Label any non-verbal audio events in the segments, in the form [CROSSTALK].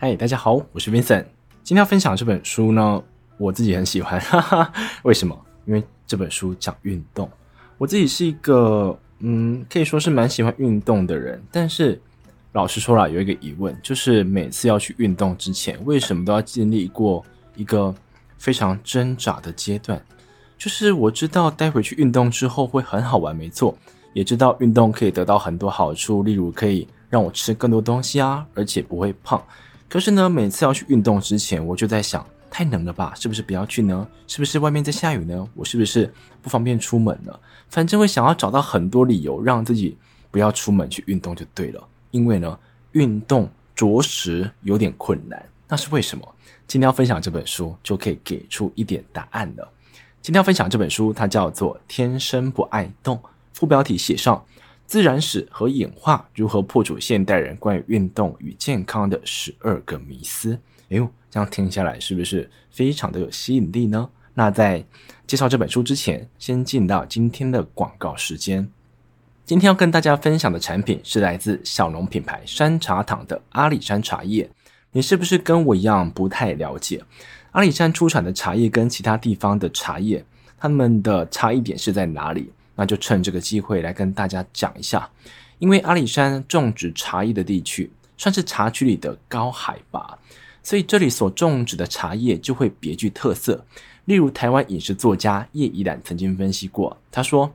嗨，大家好，我是 Vincent。今天要分享这本书呢，我自己很喜欢，哈哈。为什么？因为这本书讲运动。我自己是一个，嗯，可以说是蛮喜欢运动的人。但是，老实说啦，有一个疑问，就是每次要去运动之前，为什么都要经历过一个非常挣扎的阶段？就是我知道待会去运动之后会很好玩，没错，也知道运动可以得到很多好处，例如可以让我吃更多东西啊，而且不会胖。可是呢，每次要去运动之前，我就在想，太冷了吧？是不是不要去呢？是不是外面在下雨呢？我是不是不方便出门呢？反正会想要找到很多理由让自己不要出门去运动就对了。因为呢，运动着实有点困难。那是为什么？今天要分享这本书就可以给出一点答案了。今天要分享这本书，它叫做《天生不爱动》，副标题写上。自然史和演化如何破除现代人关于运动与健康的十二个迷思？哎呦，这样听下来是不是非常的有吸引力呢？那在介绍这本书之前，先进到今天的广告时间。今天要跟大家分享的产品是来自小农品牌山茶堂的阿里山茶叶。你是不是跟我一样不太了解阿里山出产的茶叶跟其他地方的茶叶，它们的差异点是在哪里？那就趁这个机会来跟大家讲一下，因为阿里山种植茶叶的地区算是茶区里的高海拔，所以这里所种植的茶叶就会别具特色。例如，台湾饮食作家叶怡兰曾经分析过，他说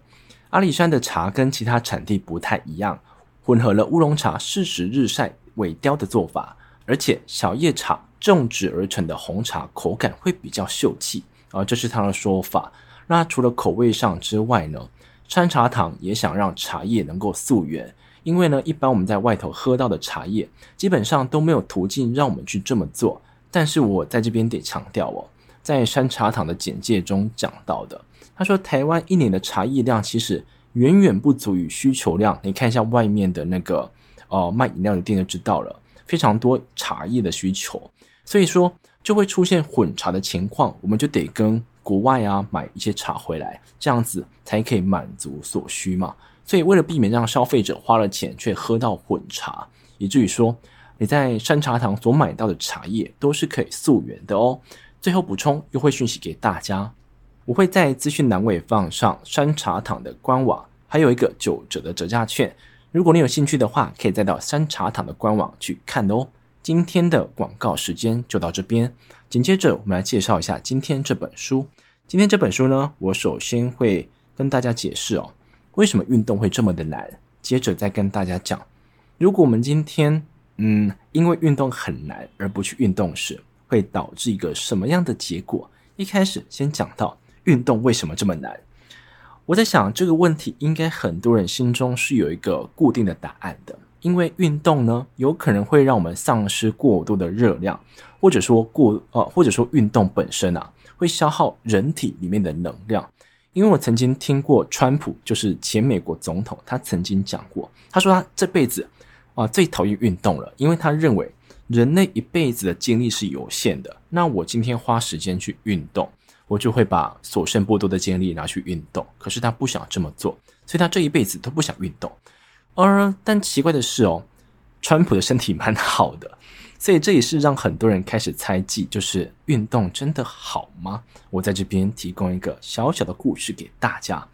阿里山的茶跟其他产地不太一样，混合了乌龙茶适时日晒萎凋的做法，而且小叶茶种植而成的红茶口感会比较秀气啊，这是他的说法。那除了口味上之外呢？山茶堂也想让茶叶能够溯源，因为呢，一般我们在外头喝到的茶叶基本上都没有途径让我们去这么做。但是我在这边得强调哦，在山茶堂的简介中讲到的，他说台湾一年的茶叶量其实远远不足以需求量。你看一下外面的那个呃卖饮料的店就知道了，非常多茶叶的需求，所以说就会出现混茶的情况，我们就得跟。国外啊，买一些茶回来，这样子才可以满足所需嘛。所以为了避免让消费者花了钱却喝到混茶，以至于说你在山茶堂所买到的茶叶都是可以溯源的哦。最后补充优惠讯息给大家，我会在资讯栏位放上山茶堂的官网，还有一个九折的折价券。如果你有兴趣的话，可以再到山茶堂的官网去看哦。今天的广告时间就到这边。紧接着，我们来介绍一下今天这本书。今天这本书呢，我首先会跟大家解释哦，为什么运动会这么的难。接着再跟大家讲，如果我们今天嗯，因为运动很难而不去运动时，会导致一个什么样的结果？一开始先讲到运动为什么这么难。我在想这个问题，应该很多人心中是有一个固定的答案的。因为运动呢，有可能会让我们丧失过多的热量，或者说过呃，或者说运动本身啊，会消耗人体里面的能量。因为我曾经听过川普，就是前美国总统，他曾经讲过，他说他这辈子啊最讨厌运动了，因为他认为人类一辈子的精力是有限的。那我今天花时间去运动，我就会把所剩不多的精力拿去运动。可是他不想这么做，所以他这一辈子都不想运动。而但奇怪的是哦，川普的身体蛮好的，[LAUGHS] 所以这也是让很多人开始猜忌，就是运动真的好吗？我在这边提供一个小小的故事给大家，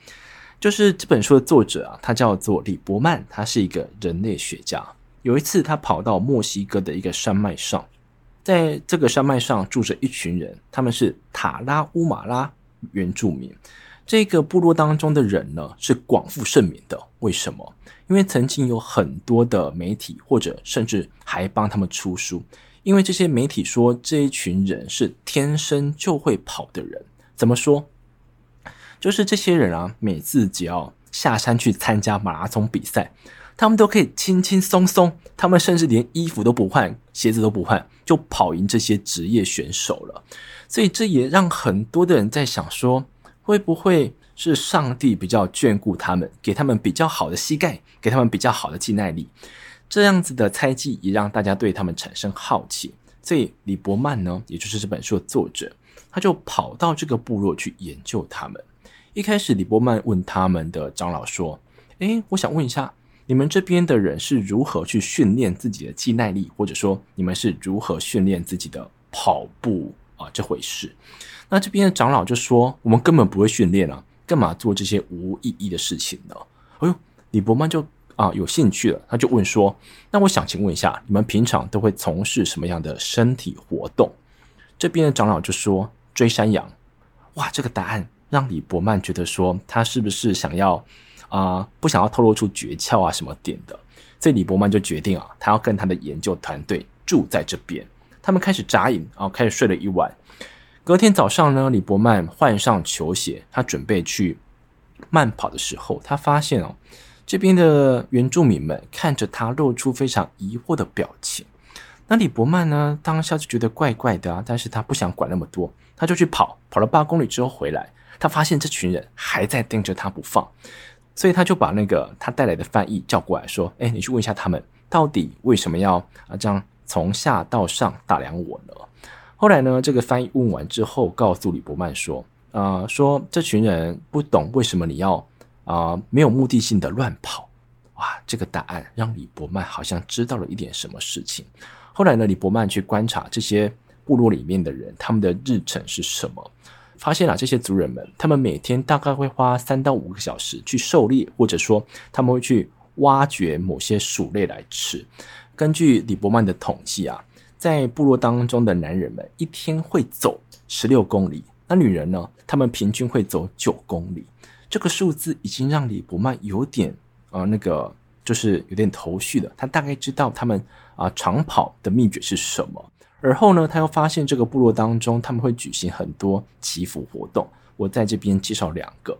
就是这本书的作者啊，他叫做李伯曼，他是一个人类学家。有一次，他跑到墨西哥的一个山脉上，在这个山脉上住着一群人，他们是塔拉乌马拉原住民。这个部落当中的人呢，是广负盛名的。为什么？因为曾经有很多的媒体，或者甚至还帮他们出书。因为这些媒体说，这一群人是天生就会跑的人。怎么说？就是这些人啊，每次只要下山去参加马拉松比赛，他们都可以轻轻松松，他们甚至连衣服都不换，鞋子都不换，就跑赢这些职业选手了。所以这也让很多的人在想说。会不会是上帝比较眷顾他们，给他们比较好的膝盖，给他们比较好的肌耐力？这样子的猜忌也让大家对他们产生好奇。所以李伯曼呢，也就是这本书的作者，他就跑到这个部落去研究他们。一开始，李伯曼问他们的长老说：“诶，我想问一下，你们这边的人是如何去训练自己的肌耐力，或者说你们是如何训练自己的跑步啊这回事？那这边的长老就说：“我们根本不会训练啊，干嘛做这些无意义的事情呢？”哎呦，李伯曼就啊有兴趣了，他就问说：“那我想请问一下，你们平常都会从事什么样的身体活动？”这边的长老就说：“追山羊。”哇，这个答案让李伯曼觉得说他是不是想要？啊、不想要透露出诀窍啊什么点的，所以李伯曼就决定啊，他要跟他的研究团队住在这边。他们开始扎营啊，开始睡了一晚。隔天早上呢，李伯曼换上球鞋，他准备去慢跑的时候，他发现哦，这边的原住民们看着他，露出非常疑惑的表情。那李伯曼呢，当下就觉得怪怪的啊，但是他不想管那么多，他就去跑，跑了八公里之后回来，他发现这群人还在盯着他不放。所以他就把那个他带来的翻译叫过来说：“哎，你去问一下他们，到底为什么要啊这样从下到上打量我呢？”后来呢，这个翻译问完之后，告诉李伯曼说：“啊、呃，说这群人不懂为什么你要啊、没有目的性的乱跑。”哇，这个答案让李伯曼好像知道了一点什么事情。后来呢，李伯曼去观察这些部落里面的人，他们的日程是什么？发现了这些族人们，他们每天大概会花三到五个小时去狩猎，或者说他们会去挖掘某些鼠类来吃。根据李伯曼的统计啊，在部落当中的男人们一天会走十六公里，那女人呢，他们平均会走九公里。这个数字已经让李伯曼有点啊、那个就是有点头绪了。他大概知道他们啊、呃、长跑的秘诀是什么。而后呢，他又发现这个部落当中，他们会举行很多祈福活动。我在这边介绍两个，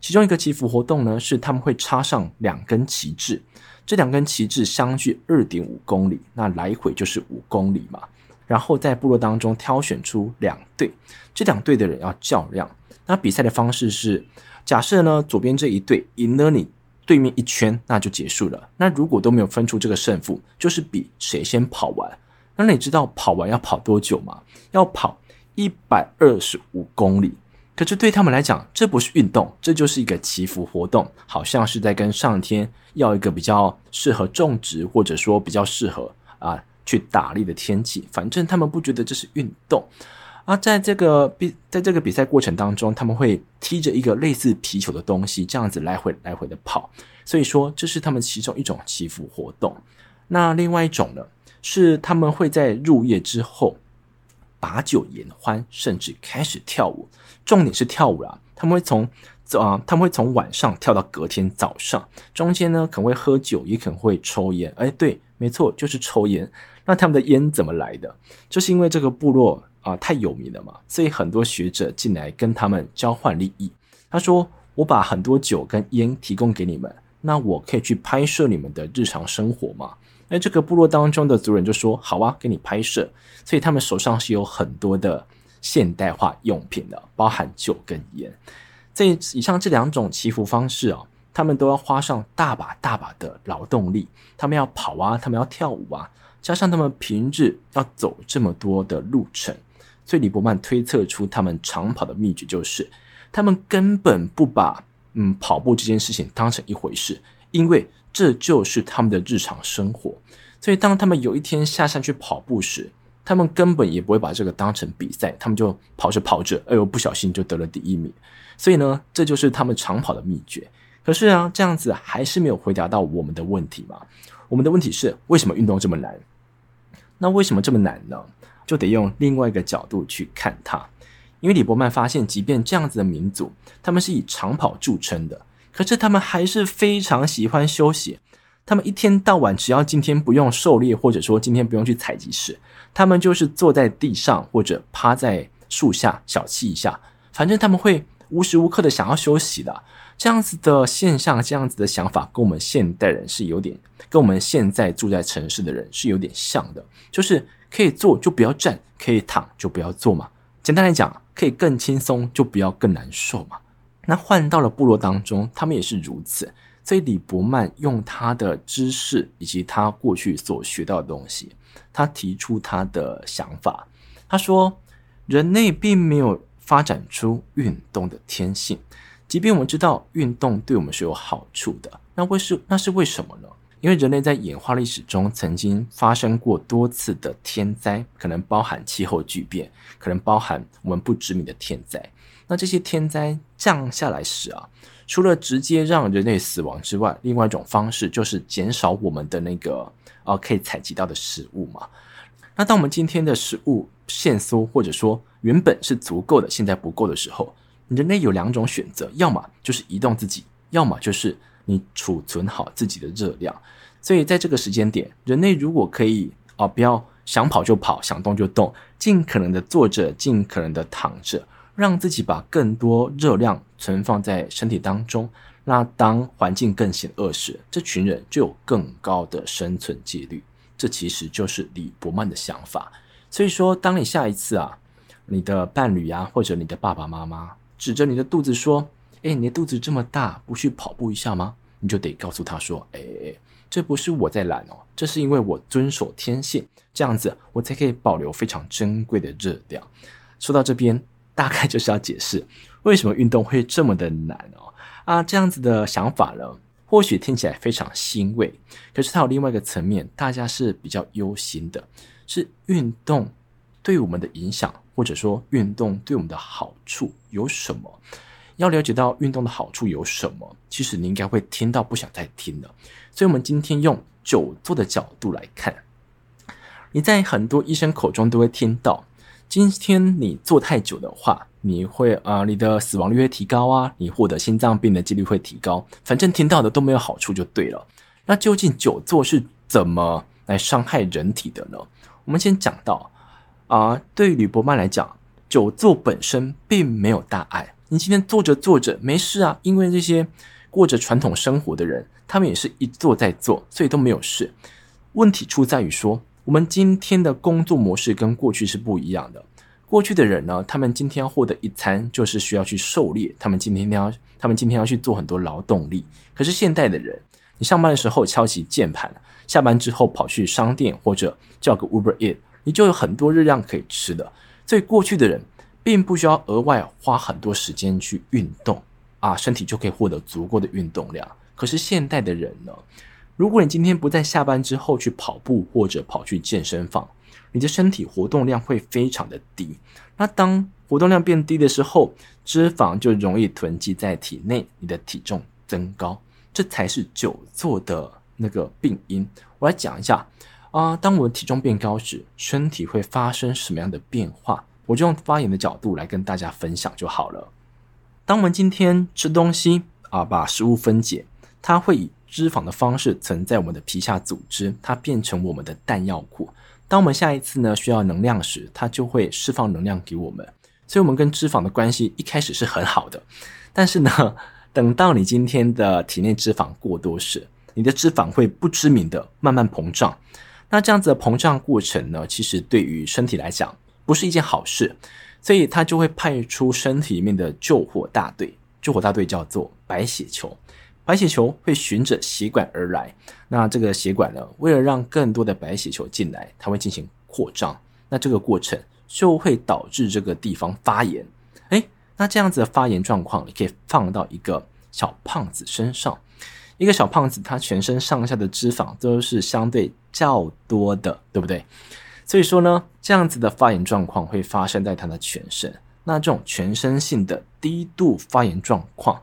其中一个祈福活动呢，是他们会插上两根旗帜，这两根旗帜相距二点五公里，那来回就是五公里嘛。然后在部落当中挑选出两队，这两队的人要较量。那比赛的方式是，假设呢，左边这一队赢了你对面一圈，那就结束了。那如果都没有分出这个胜负，就是比谁先跑完。那你知道跑完要跑多久吗？要跑一百二十五公里。可是对他们来讲，这不是运动，这就是一个祈福活动，好像是在跟上天要一个比较适合种植，或者说比较适合啊去打猎的天气。反正他们不觉得这是运动。啊，在这个比在这个比赛过程当中，他们会踢着一个类似皮球的东西，这样子来回来回的跑。所以说，这是他们其中一种祈福活动。那另外一种呢？是他们会在入夜之后把酒言欢，甚至开始跳舞。重点是跳舞啊，他们会从啊，他们会从晚上跳到隔天早上。中间呢，可能会喝酒，也可能会抽烟。哎，对，没错，就是抽烟。那他们的烟怎么来的？就是因为这个部落啊太有名了嘛，所以很多学者进来跟他们交换利益。他说：“我把很多酒跟烟提供给你们，那我可以去拍摄你们的日常生活吗？”那这个部落当中的族人就说：“好啊，给你拍摄。”所以他们手上是有很多的现代化用品的，包含酒跟烟。这以上这两种祈福方式啊，他们都要花上大把大把的劳动力。他们要跑啊，他们要跳舞啊，加上他们平日要走这么多的路程，所以李伯曼推测出他们长跑的秘诀就是，他们根本不把嗯跑步这件事情当成一回事，因为。这就是他们的日常生活，所以当他们有一天下山去跑步时，他们根本也不会把这个当成比赛，他们就跑着跑着，哎呦，不小心就得了第一名。所以呢，这就是他们长跑的秘诀。可是啊，这样子还是没有回答到我们的问题嘛？我们的问题是，为什么运动这么难？那为什么这么难呢？就得用另外一个角度去看它。因为李伯曼发现，即便这样子的民族，他们是以长跑著称的。可是他们还是非常喜欢休息，他们一天到晚只要今天不用狩猎，或者说今天不用去采集时，他们就是坐在地上或者趴在树下小憩一下，反正他们会无时无刻的想要休息的。这样子的现象，这样子的想法，跟我们现代人是有点，跟我们现在住在城市的人是有点像的，就是可以坐就不要站，可以躺就不要坐嘛。简单来讲，可以更轻松就不要更难受嘛。那换到了部落当中，他们也是如此。所以李伯曼用他的知识以及他过去所学到的东西，他提出他的想法。他说，人类并没有发展出运动的天性，即便我们知道运动对我们是有好处的，那为是那是为什么呢？因为人类在演化历史中曾经发生过多次的天灾，可能包含气候巨变，可能包含我们不知名的天灾。那这些天灾降下来时啊，除了直接让人类死亡之外，另外一种方式就是减少我们的那个呃可以采集到的食物嘛。那当我们今天的食物限缩，或者说原本是足够的，现在不够的时候，人类有两种选择：要么就是移动自己，要么就是你储存好自己的热量。所以在这个时间点，人类如果可以啊、不要想跑就跑，想动就动，尽可能的坐着，尽可能的躺着，让自己把更多热量存放在身体当中。那当环境更险恶时，这群人就有更高的生存几率。这其实就是李伯曼的想法。所以说，当你下一次啊，你的伴侣、啊，或者你的爸爸妈妈指着你的肚子说：“哎，你的肚子这么大，不去跑步一下吗？”你就得告诉他说：“哎。”这不是我在懒哦，这是因为我遵守天性，这样子我才可以保留非常珍贵的热量。说到这边，大概就是要解释为什么运动会这么的难哦。啊，这样子的想法呢，或许听起来非常欣慰，可是它有另外一个层面，大家是比较忧心的，是运动对我们的影响，或者说运动对我们的好处有什么？要了解到运动的好处有什么，其实你应该会听到不想再听了。所以，我们今天用久坐的角度来看，你在很多医生口中都会听到，今天你坐太久的话，你会啊、你的死亡率会提高啊，你获得心脏病的几率会提高。反正听到的都没有好处就对了。那究竟久坐是怎么来伤害人体的呢？我们先讲到啊、对于吕伯曼来讲，久坐本身并没有大碍。你今天坐着坐着没事啊，因为这些过着传统生活的人，他们也是一坐再坐，所以都没有事。问题出在于说，我们今天的工作模式跟过去是不一样的。过去的人呢，他们今天要获得一餐，就是需要去狩猎，他们今天要，他们今天要去做很多劳动力。可是现代的人，你上班的时候敲起键盘，下班之后跑去商店或者叫个 Uber Eat，你就有很多热量可以吃的。所以过去的人。并不需要额外花很多时间去运动啊，身体就可以获得足够的运动量。可是现代的人呢，如果你今天不在下班之后去跑步或者跑去健身房，你的身体活动量会非常的低。那当活动量变低的时候，脂肪就容易囤积在体内，你的体重增高，这才是久坐的那个病因。我来讲一下啊，当我们体重变高时，身体会发生什么样的变化？我就用发炎的角度来跟大家分享就好了。当我们今天吃东西啊，把食物分解，它会以脂肪的方式存在我们的皮下组织，它变成我们的弹药库。当我们下一次呢需要能量时，它就会释放能量给我们。所以，我们跟脂肪的关系一开始是很好的。但是呢，[LAUGHS] 等到你今天的体内脂肪过多时，你的脂肪会不知名的慢慢膨胀。那这样子的膨胀过程呢，其实对于身体来讲，不是一件好事，所以它就会派出身体里面的救火大队。救火大队叫做白血球，白血球会循着血管而来。那这个血管呢，为了让更多的白血球进来，它会进行扩张。那这个过程就会导致这个地方发炎。诶，那这样子的发炎状况，你可以放到一个小胖子身上。一个小胖子，他全身上下的脂肪都是相对较多的，对不对？所以说呢，这样子的发炎状况会发生在他的全身。那这种全身性的低度发炎状况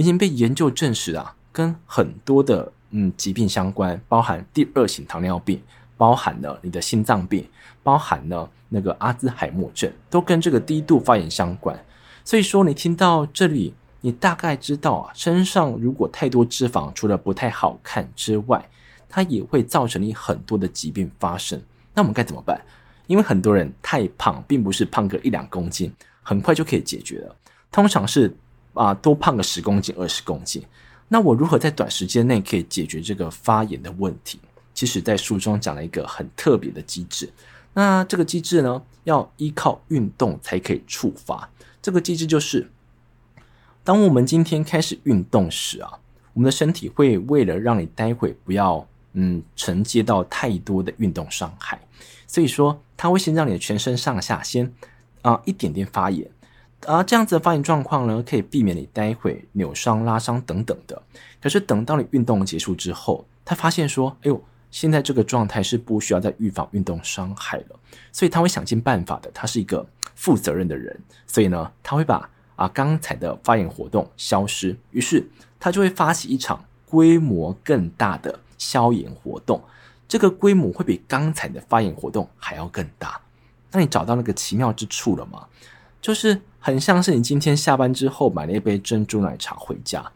已经被研究证实啊，跟很多的嗯疾病相关，包含第二型糖尿病，包含了你的心脏病，包含了那个阿兹海默症，都跟这个低度发炎相关。所以说，你听到这里，你大概知道啊，身上如果太多脂肪，除了不太好看之外，它也会造成你很多的疾病发生。那我们该怎么办？因为很多人太胖，并不是胖个一两公斤，很快就可以解决了。通常是啊，多胖个十公斤、二十公斤。那我如何在短时间内可以解决这个发炎的问题？其实，在书中讲了一个很特别的机制。那这个机制呢，要依靠运动才可以触发。这个机制就是，当我们今天开始运动时啊，我们的身体会为了让你待会不要。嗯，承接到太多的运动伤害，所以说它会先让你的全身上下先啊、一点点发炎。啊，这样子的发炎状况呢，可以避免你待会扭伤、拉伤等等的。可是等到你运动结束之后，他发现说，哎呦，现在这个状态是不需要再预防运动伤害了，所以他会想尽办法的。他是一个负责任的人，所以呢，他会把啊刚才的发炎活动消失，于是他就会发起一场规模更大的消炎活动。这个规模会比刚才的发炎活动还要更大。那你找到那个奇妙之处了吗？就是很像是你今天下班之后买了一杯珍珠奶茶回家，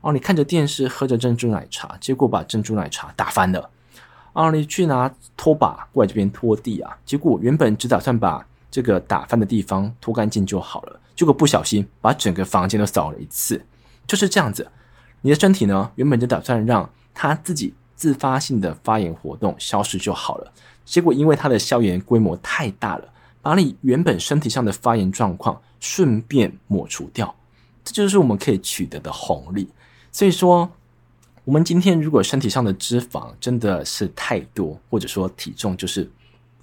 哦，你看着电视喝着珍珠奶茶，结果把珍珠奶茶打翻了，哦，你去拿拖把过来这边拖地啊，结果原本只打算把这个打翻的地方拖干净就好了，结果不小心把整个房间都扫了一次，就是这样子。你的身体呢，原本就打算让它自己自发性的发炎活动消失就好了，结果因为它的消炎规模太大了。把你原本身体上的发炎状况顺便抹除掉，这就是我们可以取得的红利。所以说，我们今天如果身体上的脂肪真的是太多，或者说体重就是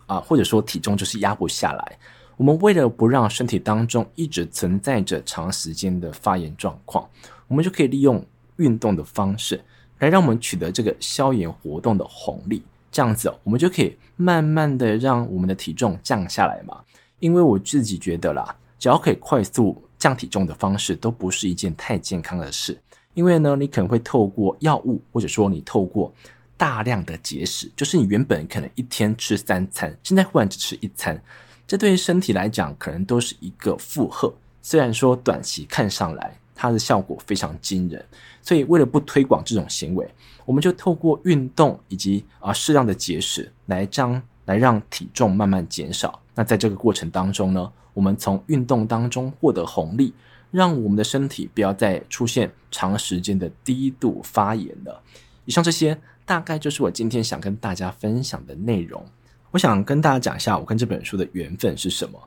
啊，或者说体重就是压不下来，我们为了不让身体当中一直存在着长时间的发炎状况，我们就可以利用运动的方式来让我们取得这个消炎活动的红利。这样子，我们就可以慢慢的让我们的体重降下来嘛。因为我自己觉得啦，只要可以快速降体重的方式，都不是一件太健康的事。因为呢，你可能会透过药物，或者说你透过大量的节食，就是你原本可能一天吃三餐，现在忽然只吃一餐，这对于身体来讲，可能都是一个负荷。虽然说短期看上来，它的效果非常惊人，所以为了不推广这种行为，我们就透过运动以及啊适量的节食来将来让体重慢慢减少。那在这个过程当中呢，我们从运动当中获得红利，让我们的身体不要再出现长时间的低度发炎了。以上这些大概就是我今天想跟大家分享的内容。我想跟大家讲一下我跟这本书的缘分是什么。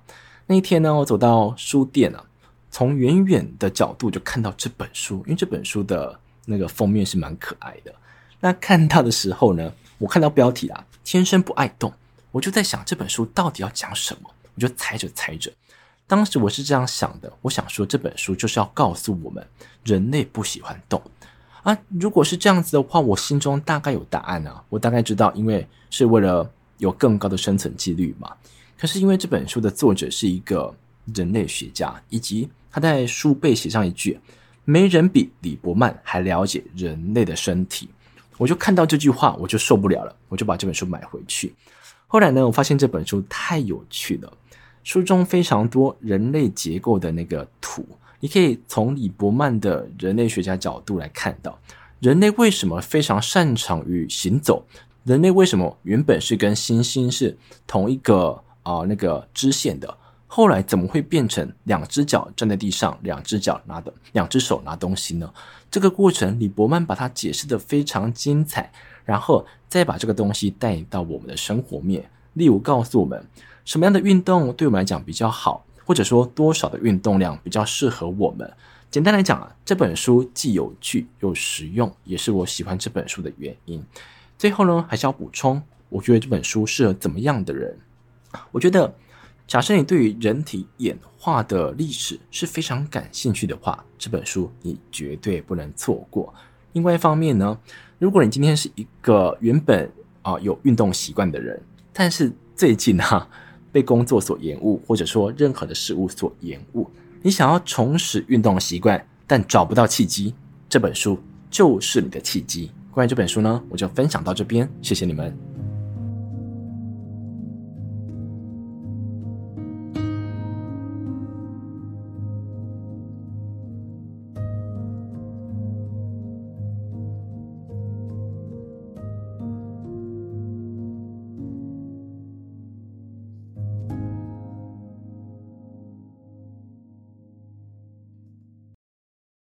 那一天呢，我走到书店啊。从远远的角度就看到这本书，因为这本书的那个封面是蛮可爱的。那看到的时候呢，我看到标题啊，“天生不爱动”，我就在想这本书到底要讲什么，我就猜着猜着。当时我是这样想的，我想说这本书就是要告诉我们，人类不喜欢动啊。如果是这样子的话，我心中大概有答案啊，我大概知道，因为是为了有更高的生存几率嘛。可是因为这本书的作者是一个人类学家，以及他在书背写上一句：“没人比李伯曼还了解人类的身体。”我就看到这句话，我就受不了了，我就把这本书买回去。后来呢，我发现这本书太有趣了，书中非常多人类结构的那个图，你可以从李伯曼的人类学家角度来看到，人类为什么非常擅长于行走，人类为什么原本是跟猩猩是同一个啊、那个支线的。后来怎么会变成两只脚站在地上，两只脚拿的，两只手拿东西呢？这个过程，李伯曼把它解释得非常精彩，然后再把这个东西带到我们的生活面，例如告诉我们什么样的运动对我们来讲比较好，或者说多少的运动量比较适合我们。简单来讲啊，这本书既有趣又实用，也是我喜欢这本书的原因。最后呢，还是要补充，我觉得这本书适合怎么样的人？我觉得。假设你对于人体演化的历史是非常感兴趣的话，这本书你绝对不能错过。另外一方面呢，如果你今天是一个原本啊有运动习惯的人，但是最近哈 [LAUGHS] 被工作所延误，或者说任何的事物所延误，你想要重拾运动习惯，但找不到契机，这本书就是你的契机。关于这本书呢，我就分享到这边，谢谢你们。